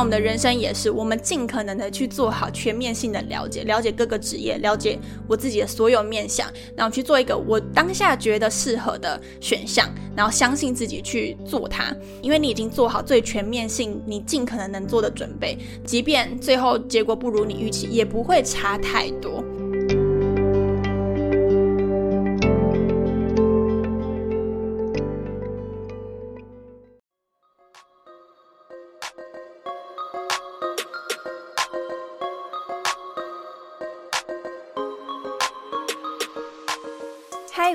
我们的人生也是，我们尽可能的去做好全面性的了解，了解各个职业，了解我自己的所有面向，然后去做一个我当下觉得适合的选项，然后相信自己去做它，因为你已经做好最全面性，你尽可能能做的准备，即便最后结果不如你预期，也不会差太多。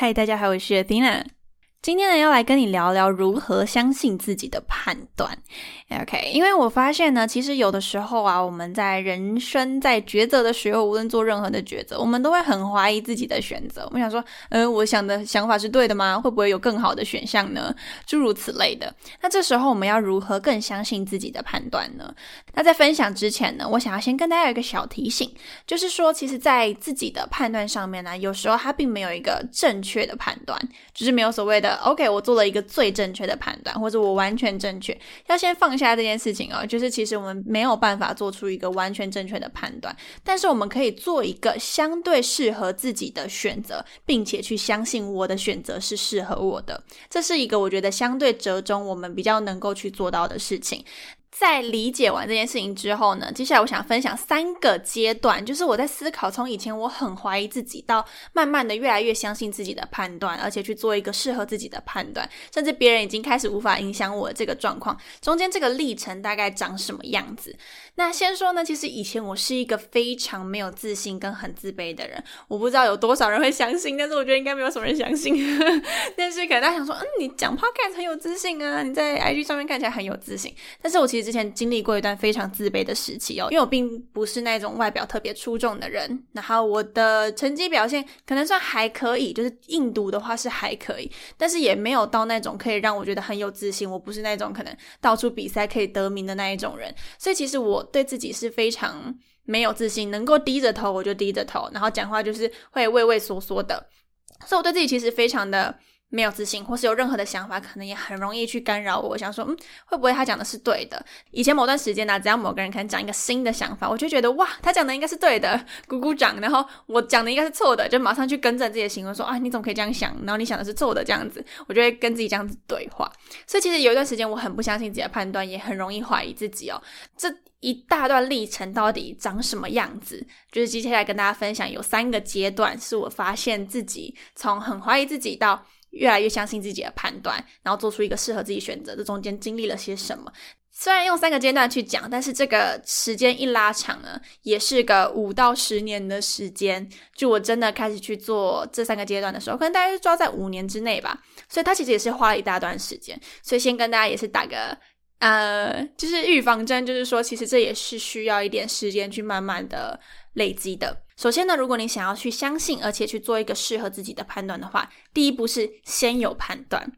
嗨，大家好，我是 Athena。今天呢，要来跟你聊聊如何相信自己的判断。OK，因为我发现呢，其实有的时候啊，我们在人生在抉择的时候，无论做任何的抉择，我们都会很怀疑自己的选择。我们想说，呃，我想的想法是对的吗？会不会有更好的选项呢？诸如此类的。那这时候我们要如何更相信自己的判断呢？那在分享之前呢，我想要先跟大家有一个小提醒，就是说，其实，在自己的判断上面呢，有时候它并没有一个正确的判断，就是没有所谓的 OK，我做了一个最正确的判断，或者我完全正确。要先放下这件事情哦，就是其实我们没有办法做出一个完全正确的判断，但是我们可以做一个相对适合自己的选择，并且去相信我的选择是适合我的，这是一个我觉得相对折中，我们比较能够去做到的事情。在理解完这件事情之后呢，接下来我想分享三个阶段，就是我在思考从以前我很怀疑自己，到慢慢的越来越相信自己的判断，而且去做一个适合自己的判断，甚至别人已经开始无法影响我这个状况，中间这个历程大概长什么样子？那先说呢，其实以前我是一个非常没有自信跟很自卑的人，我不知道有多少人会相信，但是我觉得应该没有什么人相信。但是可能大家想说，嗯，你讲 podcast 很有自信啊，你在 IG 上面看起来很有自信，但是我其实之前经历过一段非常自卑的时期哦，因为我并不是那种外表特别出众的人，然后我的成绩表现可能算还可以，就是印读的话是还可以，但是也没有到那种可以让我觉得很有自信，我不是那种可能到处比赛可以得名的那一种人，所以其实我。对自己是非常没有自信，能够低着头我就低着头，然后讲话就是会畏畏缩缩的，所以我对自己其实非常的。没有自信，或是有任何的想法，可能也很容易去干扰我。想说，嗯，会不会他讲的是对的？以前某段时间呢，只要某个人可能讲一个新的想法，我就觉得哇，他讲的应该是对的，鼓鼓掌。然后我讲的应该是错的，就马上去更正自己的行为，说啊，你怎么可以这样想？然后你想的是错的，这样子，我就会跟自己这样子对话。所以其实有一段时间，我很不相信自己的判断，也很容易怀疑自己哦。这一大段历程到底长什么样子？就是接下来跟大家分享，有三个阶段，是我发现自己从很怀疑自己到。越来越相信自己的判断，然后做出一个适合自己选择。这中间经历了些什么？虽然用三个阶段去讲，但是这个时间一拉长呢，也是个五到十年的时间。就我真的开始去做这三个阶段的时候，可能大概抓在五年之内吧。所以它其实也是花了一大段时间。所以先跟大家也是打个呃，就是预防针，就是说其实这也是需要一点时间去慢慢的累积的。首先呢，如果你想要去相信，而且去做一个适合自己的判断的话，第一步是先有判断。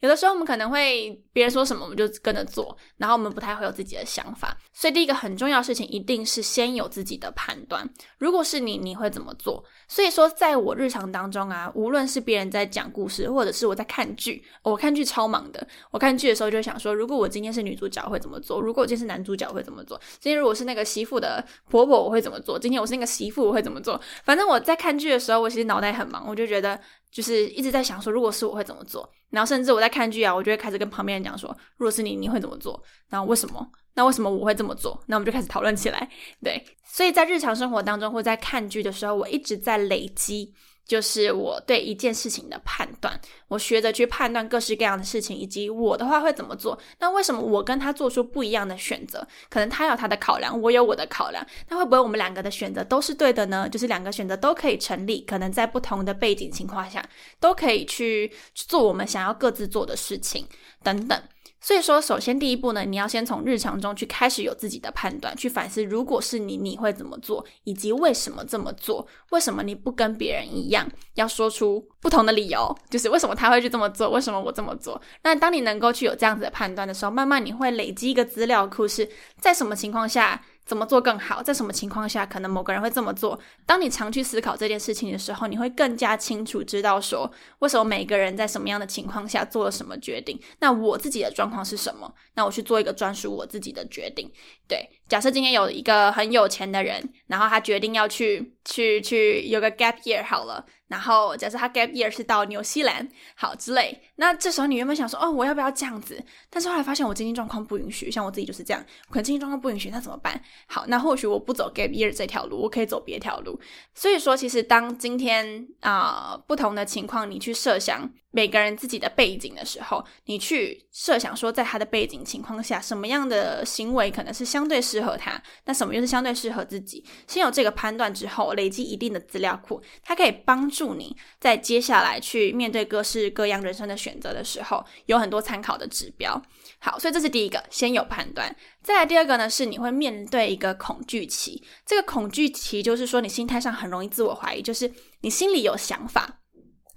有的时候我们可能会别人说什么我们就跟着做，然后我们不太会有自己的想法。所以第一个很重要的事情一定是先有自己的判断。如果是你，你会怎么做？所以说，在我日常当中啊，无论是别人在讲故事，或者是我在看剧，我看剧超忙的。我看剧的时候就想说，如果我今天是女主角会怎么做？如果我今天是男主角会怎么做？今天如果是那个媳妇的婆婆我会怎么做？今天我是那个媳妇我会怎么做？反正我在看剧的时候，我其实脑袋很忙，我就觉得。就是一直在想说，如果是我会怎么做？然后甚至我在看剧啊，我就会开始跟旁边人讲说，如果是你，你会怎么做？然后为什么？那为什么我会这么做？那我们就开始讨论起来。对，所以在日常生活当中或在看剧的时候，我一直在累积。就是我对一件事情的判断，我学着去判断各式各样的事情，以及我的话会怎么做。那为什么我跟他做出不一样的选择？可能他有他的考量，我有我的考量。那会不会我们两个的选择都是对的呢？就是两个选择都可以成立，可能在不同的背景情况下，都可以去做我们想要各自做的事情等等。所以说，首先第一步呢，你要先从日常中去开始有自己的判断，去反思，如果是你，你会怎么做，以及为什么这么做？为什么你不跟别人一样，要说出不同的理由？就是为什么他会去这么做？为什么我这么做？那当你能够去有这样子的判断的时候，慢慢你会累积一个资料库，是在什么情况下？怎么做更好？在什么情况下可能某个人会这么做？当你常去思考这件事情的时候，你会更加清楚知道说，为什么每个人在什么样的情况下做了什么决定。那我自己的状况是什么？那我去做一个专属我自己的决定。对，假设今天有一个很有钱的人，然后他决定要去去去有个 gap year 好了。然后假设他 gap year 是到纽西兰，好之类，那这时候你原本想说，哦，我要不要这样子？但是后来发现我经济状况不允许，像我自己就是这样，可能经济状况不允许，那怎么办？好，那或许我不走 gap year 这条路，我可以走别条路。所以说，其实当今天啊不同的情况，你去设想每个人自己的背景的时候，你去设想说，在他的背景情况下，什么样的行为可能是相对适合他，那什么又是相对适合自己？先有这个判断之后，累积一定的资料库，它可以帮。助你在接下来去面对各式各样人生的选择的时候，有很多参考的指标。好，所以这是第一个，先有判断。再来第二个呢，是你会面对一个恐惧期。这个恐惧期就是说，你心态上很容易自我怀疑，就是你心里有想法，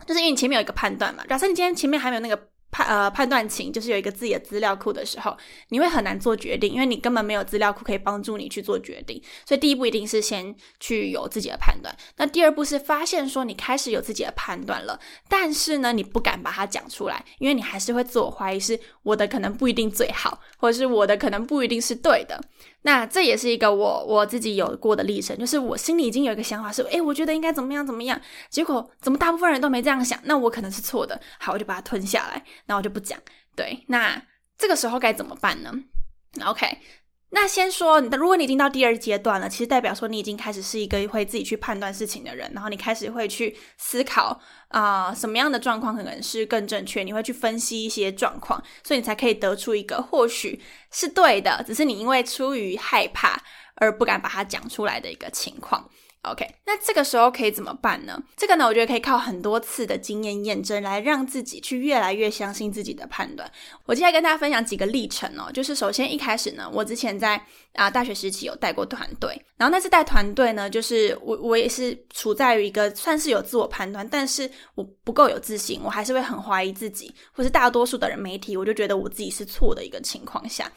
就是因为你前面有一个判断嘛。假设你今天前面还没有那个。判呃判断情就是有一个自己的资料库的时候，你会很难做决定，因为你根本没有资料库可以帮助你去做决定。所以第一步一定是先去有自己的判断。那第二步是发现说你开始有自己的判断了，但是呢你不敢把它讲出来，因为你还是会自我怀疑，是我的可能不一定最好，或者是我的可能不一定是对的。那这也是一个我我自己有过的历程，就是我心里已经有一个想法，是诶，我觉得应该怎么样怎么样，结果怎么大部分人都没这样想，那我可能是错的，好，我就把它吞下来，那我就不讲。对，那这个时候该怎么办呢？OK。那先说，如果你已经到第二阶段了，其实代表说你已经开始是一个会自己去判断事情的人，然后你开始会去思考啊，什么样的状况可能是更正确，你会去分析一些状况，所以你才可以得出一个或许是对的，只是你因为出于害怕而不敢把它讲出来的一个情况。OK，那这个时候可以怎么办呢？这个呢，我觉得可以靠很多次的经验验证，来让自己去越来越相信自己的判断。我接下来跟大家分享几个历程哦。就是首先一开始呢，我之前在啊大学时期有带过团队，然后那次带团队呢，就是我我也是处在于一个算是有自我判断，但是我不够有自信，我还是会很怀疑自己，或是大多数的人媒体，我就觉得我自己是错的一个情况下，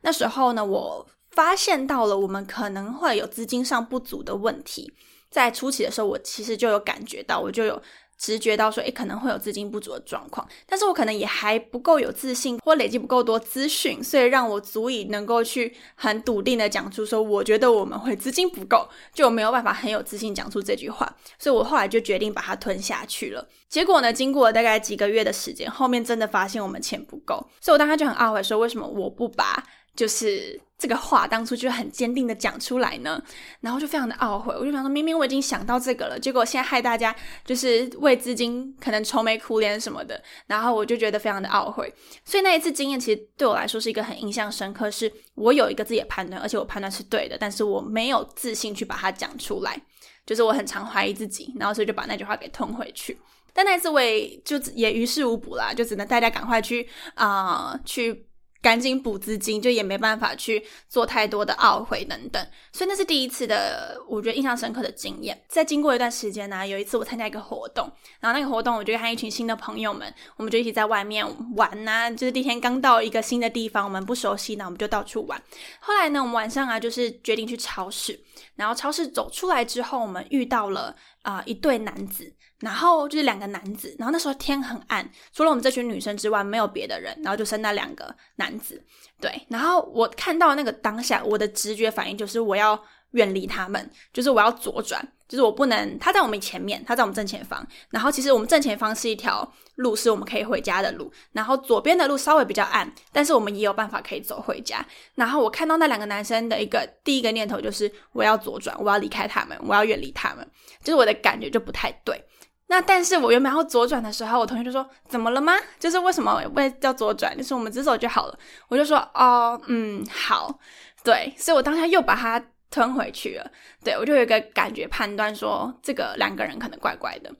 那时候呢，我。发现到了我们可能会有资金上不足的问题，在初期的时候，我其实就有感觉到，我就有直觉到说，诶，可能会有资金不足的状况，但是我可能也还不够有自信，或累积不够多资讯，所以让我足以能够去很笃定的讲出说，我觉得我们会资金不够，就没有办法很有自信讲出这句话，所以我后来就决定把它吞下去了。结果呢，经过了大概几个月的时间，后面真的发现我们钱不够，所以我当时就很懊悔，说为什么我不把就是这个话当初就很坚定的讲出来呢，然后就非常的懊悔。我就想说，明明我已经想到这个了，结果现在害大家就是为资金可能愁眉苦脸什么的，然后我就觉得非常的懊悔。所以那一次经验其实对我来说是一个很印象深刻，是我有一个自己的判断，而且我判断是对的，但是我没有自信去把它讲出来，就是我很常怀疑自己，然后所以就把那句话给吞回去。但那一次我也就也于事无补啦，就只能大家赶快去啊去。赶紧补资金，就也没办法去做太多的懊悔等等，所以那是第一次的，我觉得印象深刻的经验。在经过一段时间呢，有一次我参加一个活动，然后那个活动我就和一群新的朋友们，我们就一起在外面玩呐，就是第一天刚到一个新的地方，我们不熟悉，那我们就到处玩。后来呢，我们晚上啊，就是决定去超市，然后超市走出来之后，我们遇到了啊一对男子。然后就是两个男子，然后那时候天很暗，除了我们这群女生之外，没有别的人，然后就剩那两个男子。对，然后我看到那个当下，我的直觉反应就是我要远离他们，就是我要左转，就是我不能他在我们前面，他在我们正前方。然后其实我们正前方是一条路，是我们可以回家的路。然后左边的路稍微比较暗，但是我们也有办法可以走回家。然后我看到那两个男生的一个第一个念头就是我要左转，我要离开他们，我要远离他们，就是我的感觉就不太对。那但是我原本要左转的时候，我同学就说：“怎么了吗？就是为什么为要左转？就是我们直走就好了。”我就说：“哦，嗯，好，对。”所以我当下又把他吞回去了。对我就有一个感觉判断说，这个两个人可能怪怪的。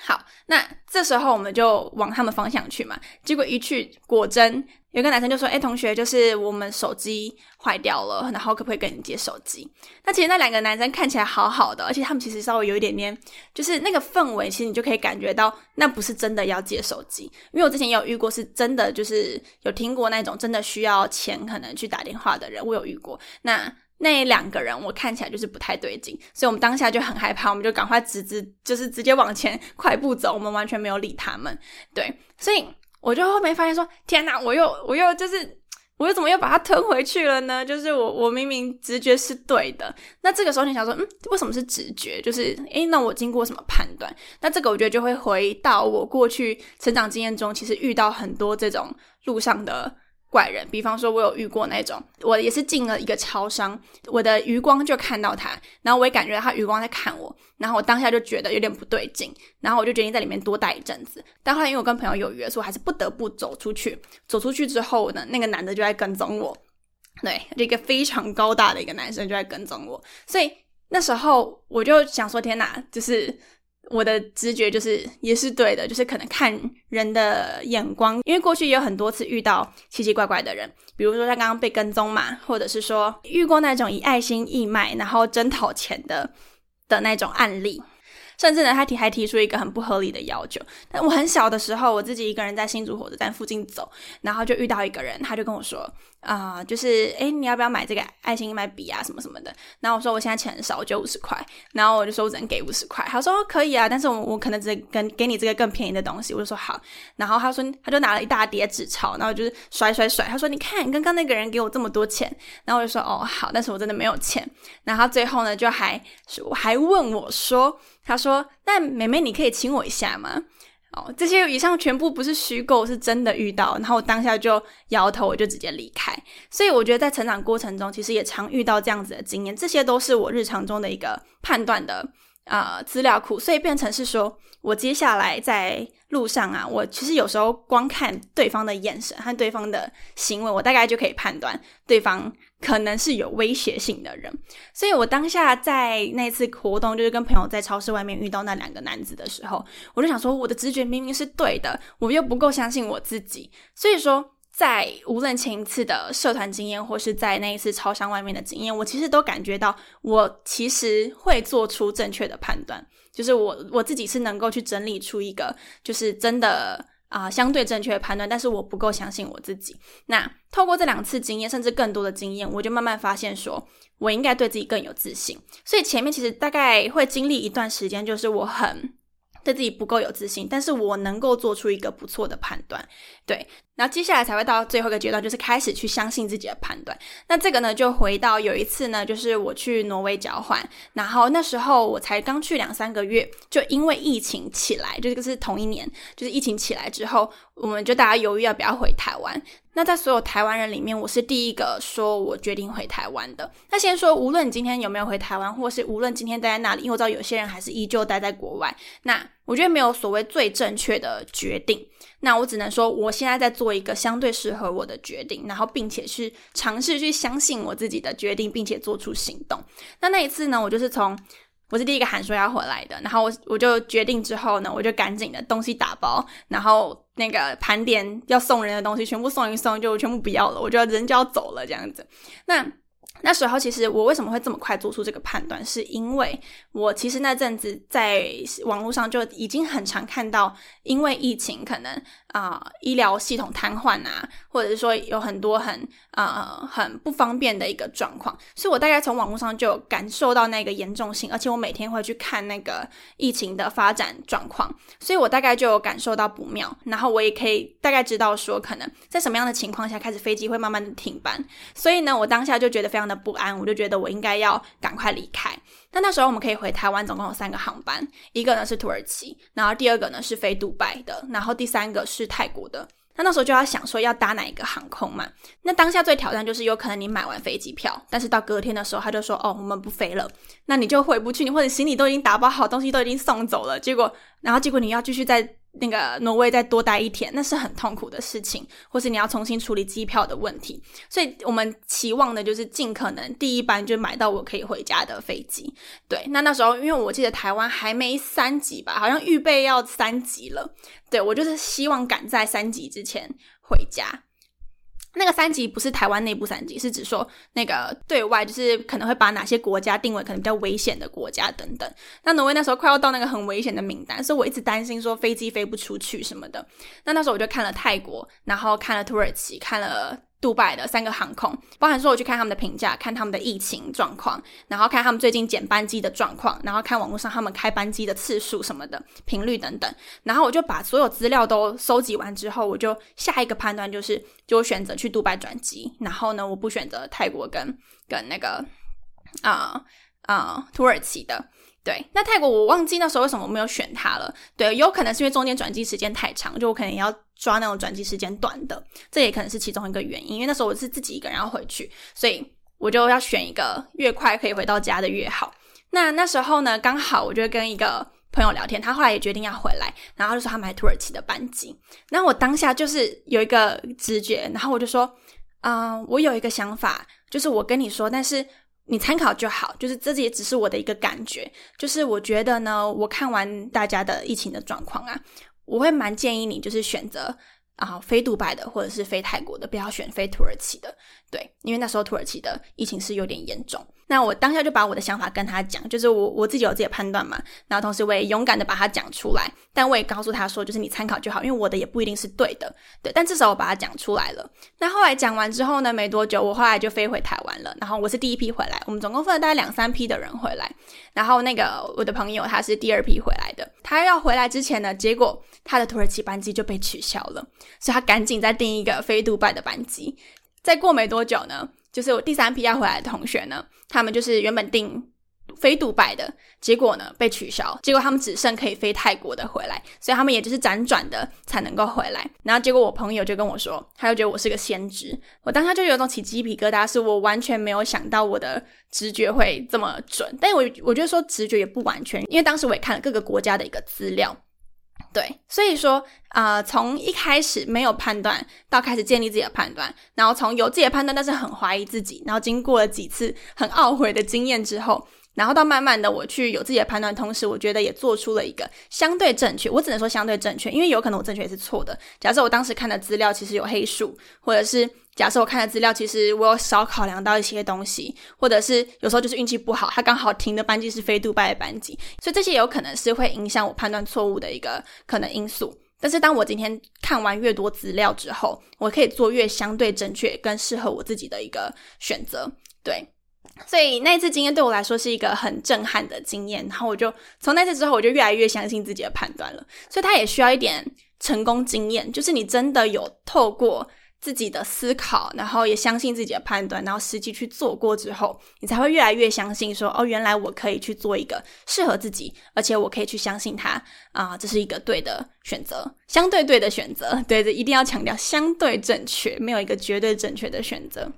好，那这时候我们就往他们方向去嘛，结果一去，果真有个男生就说：“哎，同学，就是我们手机坏掉了，然后可不可以跟你借手机？”那其实那两个男生看起来好好的，而且他们其实稍微有一点点，就是那个氛围，其实你就可以感觉到那不是真的要借手机，因为我之前也有遇过，是真的就是有听过那种真的需要钱可能去打电话的人，我有遇过。那那两个人我看起来就是不太对劲，所以我们当下就很害怕，我们就赶快直直就是直接往前快步走，我们完全没有理他们。对，所以。我就后面发现说，天哪，我又我又就是，我又怎么又把它吞回去了呢？就是我我明明直觉是对的，那这个时候你想说，嗯，为什么是直觉？就是诶，那我经过什么判断？那这个我觉得就会回到我过去成长经验中，其实遇到很多这种路上的。怪人，比方说，我有遇过那种，我也是进了一个超商，我的余光就看到他，然后我也感觉他余光在看我，然后我当下就觉得有点不对劲，然后我就决定在里面多待一阵子。但后来因为我跟朋友有约，所以还是不得不走出去。走出去之后呢，那个男的就在跟踪我，对，一个非常高大的一个男生就在跟踪我，所以那时候我就想说，天哪，就是。我的直觉就是也是对的，就是可能看人的眼光，因为过去也有很多次遇到奇奇怪怪的人，比如说他刚刚被跟踪嘛，或者是说遇过那种以爱心义卖然后真讨钱的的那种案例。甚至呢，他提还提出一个很不合理的要求。但我很小的时候，我自己一个人在新竹火车站附近走，然后就遇到一个人，他就跟我说：“啊，就是哎，你要不要买这个爱心买笔啊，什么什么的？”然后我说：“我现在钱很少，我就五十块。”然后我就说：“我只能给五十块。”他说：“可以啊，但是我我可能只跟给你这个更便宜的东西。”我就说：“好。”然后他说：“他就拿了一大叠纸钞，然后就是甩甩甩。”他说：“你看，刚刚那个人给我这么多钱。”然后我就说：“哦，好，但是我真的没有钱。”然后最后呢，就还还问我说。他说：“那妹妹，你可以亲我一下吗？”哦，这些以上全部不是虚构，是真的遇到。然后我当下就摇头，我就直接离开。所以我觉得在成长过程中，其实也常遇到这样子的经验。这些都是我日常中的一个判断的啊资料库，所以变成是说我接下来在路上啊，我其实有时候光看对方的眼神和对方的行为，我大概就可以判断对方。可能是有威胁性的人，所以我当下在那次活动，就是跟朋友在超市外面遇到那两个男子的时候，我就想说，我的直觉明明是对的，我又不够相信我自己。所以说，在无论前一次的社团经验，或是在那一次超商外面的经验，我其实都感觉到，我其实会做出正确的判断，就是我我自己是能够去整理出一个，就是真的。啊，相对正确的判断，但是我不够相信我自己。那透过这两次经验，甚至更多的经验，我就慢慢发现，说我应该对自己更有自信。所以前面其实大概会经历一段时间，就是我很对自己不够有自信，但是我能够做出一个不错的判断，对。然后接下来才会到最后一个阶段，就是开始去相信自己的判断。那这个呢，就回到有一次呢，就是我去挪威交换，然后那时候我才刚去两三个月，就因为疫情起来，就这个是同一年，就是疫情起来之后，我们就大家犹豫要不要回台湾。那在所有台湾人里面，我是第一个说我决定回台湾的。那先说，无论你今天有没有回台湾，或是无论今天待在那里，因为我知道有些人还是依旧待在国外。那我觉得没有所谓最正确的决定。那我只能说，我现在在做一个相对适合我的决定，然后并且是尝试去相信我自己的决定，并且做出行动。那那一次呢，我就是从我是第一个喊说要回来的，然后我我就决定之后呢，我就赶紧的东西打包，然后那个盘点要送人的东西全部送一送，就全部不要了，我觉得人就要走了这样子。那。那时候其实我为什么会这么快做出这个判断，是因为我其实那阵子在网络上就已经很常看到，因为疫情可能啊医疗系统瘫痪啊，或者是说有很多很呃很不方便的一个状况，所以我大概从网络上就感受到那个严重性，而且我每天会去看那个疫情的发展状况，所以我大概就有感受到不妙，然后我也可以大概知道说可能在什么样的情况下开始飞机会慢慢的停班，所以呢，我当下就觉得非常的。不安，我就觉得我应该要赶快离开。但那时候我们可以回台湾，总共有三个航班，一个呢是土耳其，然后第二个呢是飞杜拜的，然后第三个是泰国的。那那时候就要想说要搭哪一个航空嘛？那当下最挑战就是有可能你买完飞机票，但是到隔天的时候他就说哦我们不飞了，那你就回不去，你或者行李都已经打包好，东西都已经送走了，结果然后结果你要继续再那个挪威再多待一天，那是很痛苦的事情，或是你要重新处理机票的问题。所以我们期望的就是尽可能第一班就买到我可以回家的飞机。对，那那时候因为我记得台湾还没三级吧，好像预备要三级了。对我就是希望赶在三级之前回家。那个三级不是台湾内部三级，是指说那个对外，就是可能会把哪些国家定为可能比较危险的国家等等。那挪威那时候快要到那个很危险的名单，所以我一直担心说飞机飞不出去什么的。那那时候我就看了泰国，然后看了土耳其，看了。杜拜的三个航空，包含说我去看他们的评价，看他们的疫情状况，然后看他们最近减班机的状况，然后看网络上他们开班机的次数什么的频率等等，然后我就把所有资料都收集完之后，我就下一个判断就是，就选择去杜拜转机，然后呢，我不选择泰国跟跟那个啊啊土耳其的。对，那泰国我忘记那时候为什么我没有选它了。对，有可能是因为中间转机时间太长，就我可能要抓那种转机时间短的，这也可能是其中一个原因。因为那时候我是自己一个人要回去，所以我就要选一个越快可以回到家的越好。那那时候呢，刚好我就跟一个朋友聊天，他后来也决定要回来，然后就说他买土耳其的班机。那我当下就是有一个直觉，然后我就说，嗯，我有一个想法，就是我跟你说，但是。你参考就好，就是这也只是我的一个感觉，就是我觉得呢，我看完大家的疫情的状况啊，我会蛮建议你就是选择啊非杜拜的或者是非泰国的，不要选非土耳其的，对，因为那时候土耳其的疫情是有点严重。那我当下就把我的想法跟他讲，就是我我自己有自己的判断嘛，然后同时我也勇敢的把它讲出来，但我也告诉他说，就是你参考就好，因为我的也不一定是对的，对，但至少我把它讲出来了。那后来讲完之后呢，没多久我后来就飞回台湾了，然后我是第一批回来，我们总共分了大概两三批的人回来，然后那个我的朋友他是第二批回来的，他要回来之前呢，结果他的土耳其班机就被取消了，所以他赶紧再订一个飞杜拜的班机，再过没多久呢。就是我第三批要回来的同学呢，他们就是原本订飞杜拜的，结果呢被取消，结果他们只剩可以飞泰国的回来，所以他们也就是辗转的才能够回来。然后结果我朋友就跟我说，他就觉得我是个先知，我当下就有种起鸡皮疙瘩，是我完全没有想到我的直觉会这么准。但我我觉得说直觉也不完全，因为当时我也看了各个国家的一个资料。对，所以说啊，从一开始没有判断，到开始建立自己的判断，然后从有自己的判断，但是很怀疑自己，然后经过了几次很懊悔的经验之后。然后到慢慢的，我去有自己的判断，同时我觉得也做出了一个相对正确。我只能说相对正确，因为有可能我正确也是错的。假设我当时看的资料其实有黑数，或者是假设我看的资料其实我有少考量到一些东西，或者是有时候就是运气不好，它刚好停的班级是飞杜拜的班级，所以这些有可能是会影响我判断错误的一个可能因素。但是当我今天看完越多资料之后，我可以做越相对正确、更适合我自己的一个选择。对。所以那次经验对我来说是一个很震撼的经验，然后我就从那次之后，我就越来越相信自己的判断了。所以它也需要一点成功经验，就是你真的有透过自己的思考，然后也相信自己的判断，然后实际去做过之后，你才会越来越相信说，哦，原来我可以去做一个适合自己，而且我可以去相信它啊，这是一个对的选择，相对对的选择。对的，一定要强调相对正确，没有一个绝对正确的选择。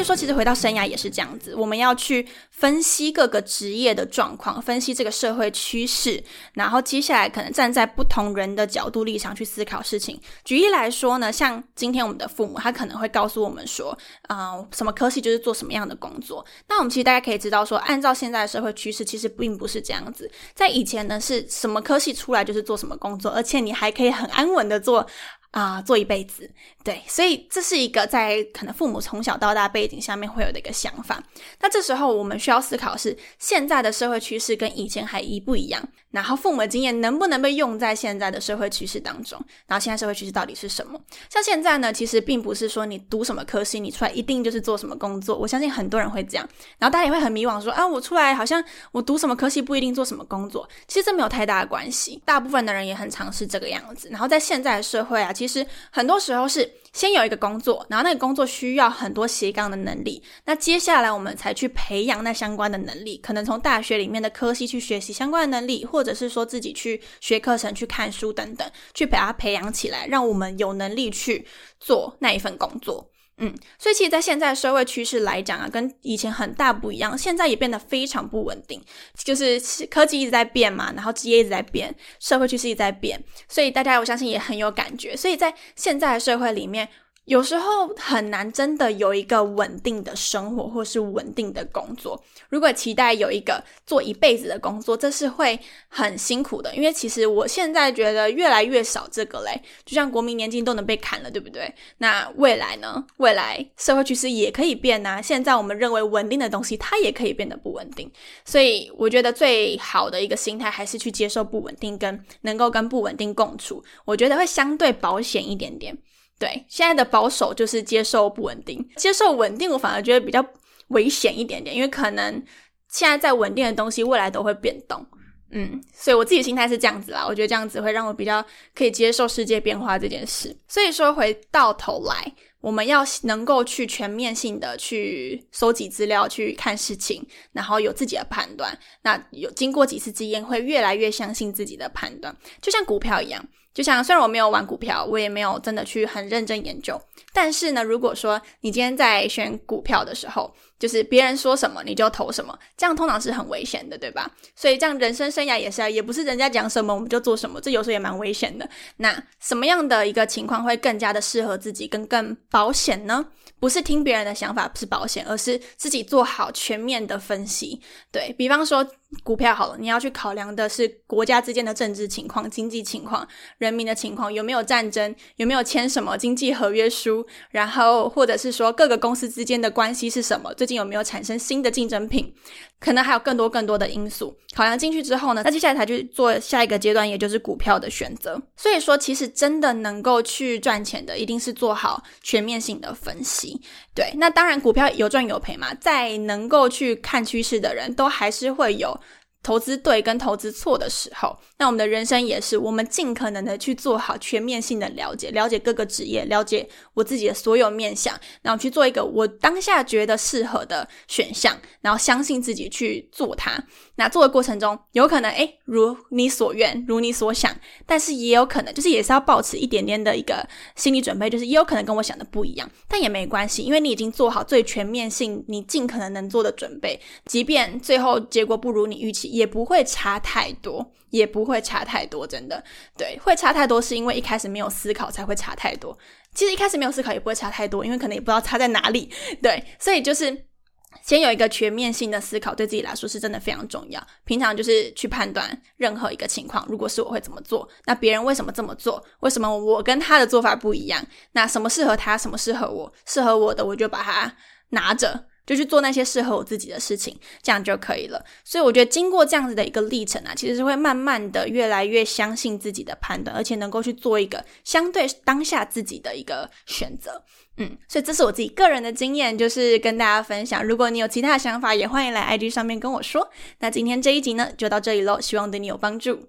以说，其实回到生涯也是这样子，我们要去分析各个职业的状况，分析这个社会趋势，然后接下来可能站在不同人的角度立场去思考事情。举例来说呢，像今天我们的父母，他可能会告诉我们说，啊，什么科系就是做什么样的工作。那我们其实大家可以知道说，按照现在的社会趋势，其实并不是这样子。在以前呢，是什么科系出来就是做什么工作，而且你还可以很安稳的做。啊，做一辈子，对，所以这是一个在可能父母从小到大背景下面会有的一个想法。那这时候我们需要思考是现在的社会趋势跟以前还一不一样，然后父母的经验能不能被用在现在的社会趋势当中？然后现在社会趋势到底是什么？像现在呢，其实并不是说你读什么科系，你出来一定就是做什么工作。我相信很多人会这样，然后大家也会很迷惘，说啊，我出来好像我读什么科系不一定做什么工作。其实这没有太大的关系，大部分的人也很尝试这个样子。然后在现在的社会啊。其实很多时候是先有一个工作，然后那个工作需要很多斜杠的能力，那接下来我们才去培养那相关的能力，可能从大学里面的科系去学习相关的能力，或者是说自己去学课程、去看书等等，去把它培养起来，让我们有能力去做那一份工作。嗯，所以其实，在现在社会趋势来讲啊，跟以前很大不一样。现在也变得非常不稳定，就是科技一直在变嘛，然后职业一直在变，社会趋势一直在变，所以大家我相信也很有感觉。所以在现在的社会里面。有时候很难真的有一个稳定的生活，或是稳定的工作。如果期待有一个做一辈子的工作，这是会很辛苦的。因为其实我现在觉得越来越少这个嘞，就像国民年金都能被砍了，对不对？那未来呢？未来社会趋势也可以变啊。现在我们认为稳定的东西，它也可以变得不稳定。所以我觉得最好的一个心态还是去接受不稳定，跟能够跟不稳定共处。我觉得会相对保险一点点。对，现在的保守就是接受不稳定，接受稳定，我反而觉得比较危险一点点，因为可能现在在稳定的东西，未来都会变动。嗯，所以我自己心态是这样子啦，我觉得这样子会让我比较可以接受世界变化这件事。所以说，回到头来，我们要能够去全面性的去收集资料，去看事情，然后有自己的判断。那有经过几次经验，会越来越相信自己的判断，就像股票一样。就像虽然我没有玩股票，我也没有真的去很认真研究，但是呢，如果说你今天在选股票的时候，就是别人说什么你就投什么，这样通常是很危险的，对吧？所以这样人生生涯也是，也不是人家讲什么我们就做什么，这有时候也蛮危险的。那什么样的一个情况会更加的适合自己，跟更保险呢？不是听别人的想法不是保险，而是自己做好全面的分析。对比方说。股票好了，你要去考量的是国家之间的政治情况、经济情况、人民的情况，有没有战争，有没有签什么经济合约书，然后或者是说各个公司之间的关系是什么，最近有没有产生新的竞争品，可能还有更多更多的因素考量进去之后呢，那接下来才去做下一个阶段，也就是股票的选择。所以说，其实真的能够去赚钱的，一定是做好全面性的分析。对，那当然股票有赚有赔嘛，在能够去看趋势的人都还是会有。投资对跟投资错的时候，那我们的人生也是，我们尽可能的去做好全面性的了解，了解各个职业，了解我自己的所有面相，然后去做一个我当下觉得适合的选项，然后相信自己去做它。那做的过程中，有可能诶如你所愿，如你所想，但是也有可能，就是也是要保持一点点的一个心理准备，就是也有可能跟我想的不一样，但也没关系，因为你已经做好最全面性，你尽可能能做的准备，即便最后结果不如你预期。也不会差太多，也不会差太多，真的，对，会差太多是因为一开始没有思考才会差太多。其实一开始没有思考也不会差太多，因为可能也不知道差在哪里。对，所以就是先有一个全面性的思考，对自己来说是真的非常重要。平常就是去判断任何一个情况，如果是我会怎么做，那别人为什么这么做？为什么我跟他的做法不一样？那什么适合他，什么适合我？适合我的我就把它拿着。就去做那些适合我自己的事情，这样就可以了。所以我觉得经过这样子的一个历程啊，其实是会慢慢的越来越相信自己的判断，而且能够去做一个相对当下自己的一个选择。嗯，所以这是我自己个人的经验，就是跟大家分享。如果你有其他的想法，也欢迎来 IG 上面跟我说。那今天这一集呢，就到这里喽，希望对你有帮助。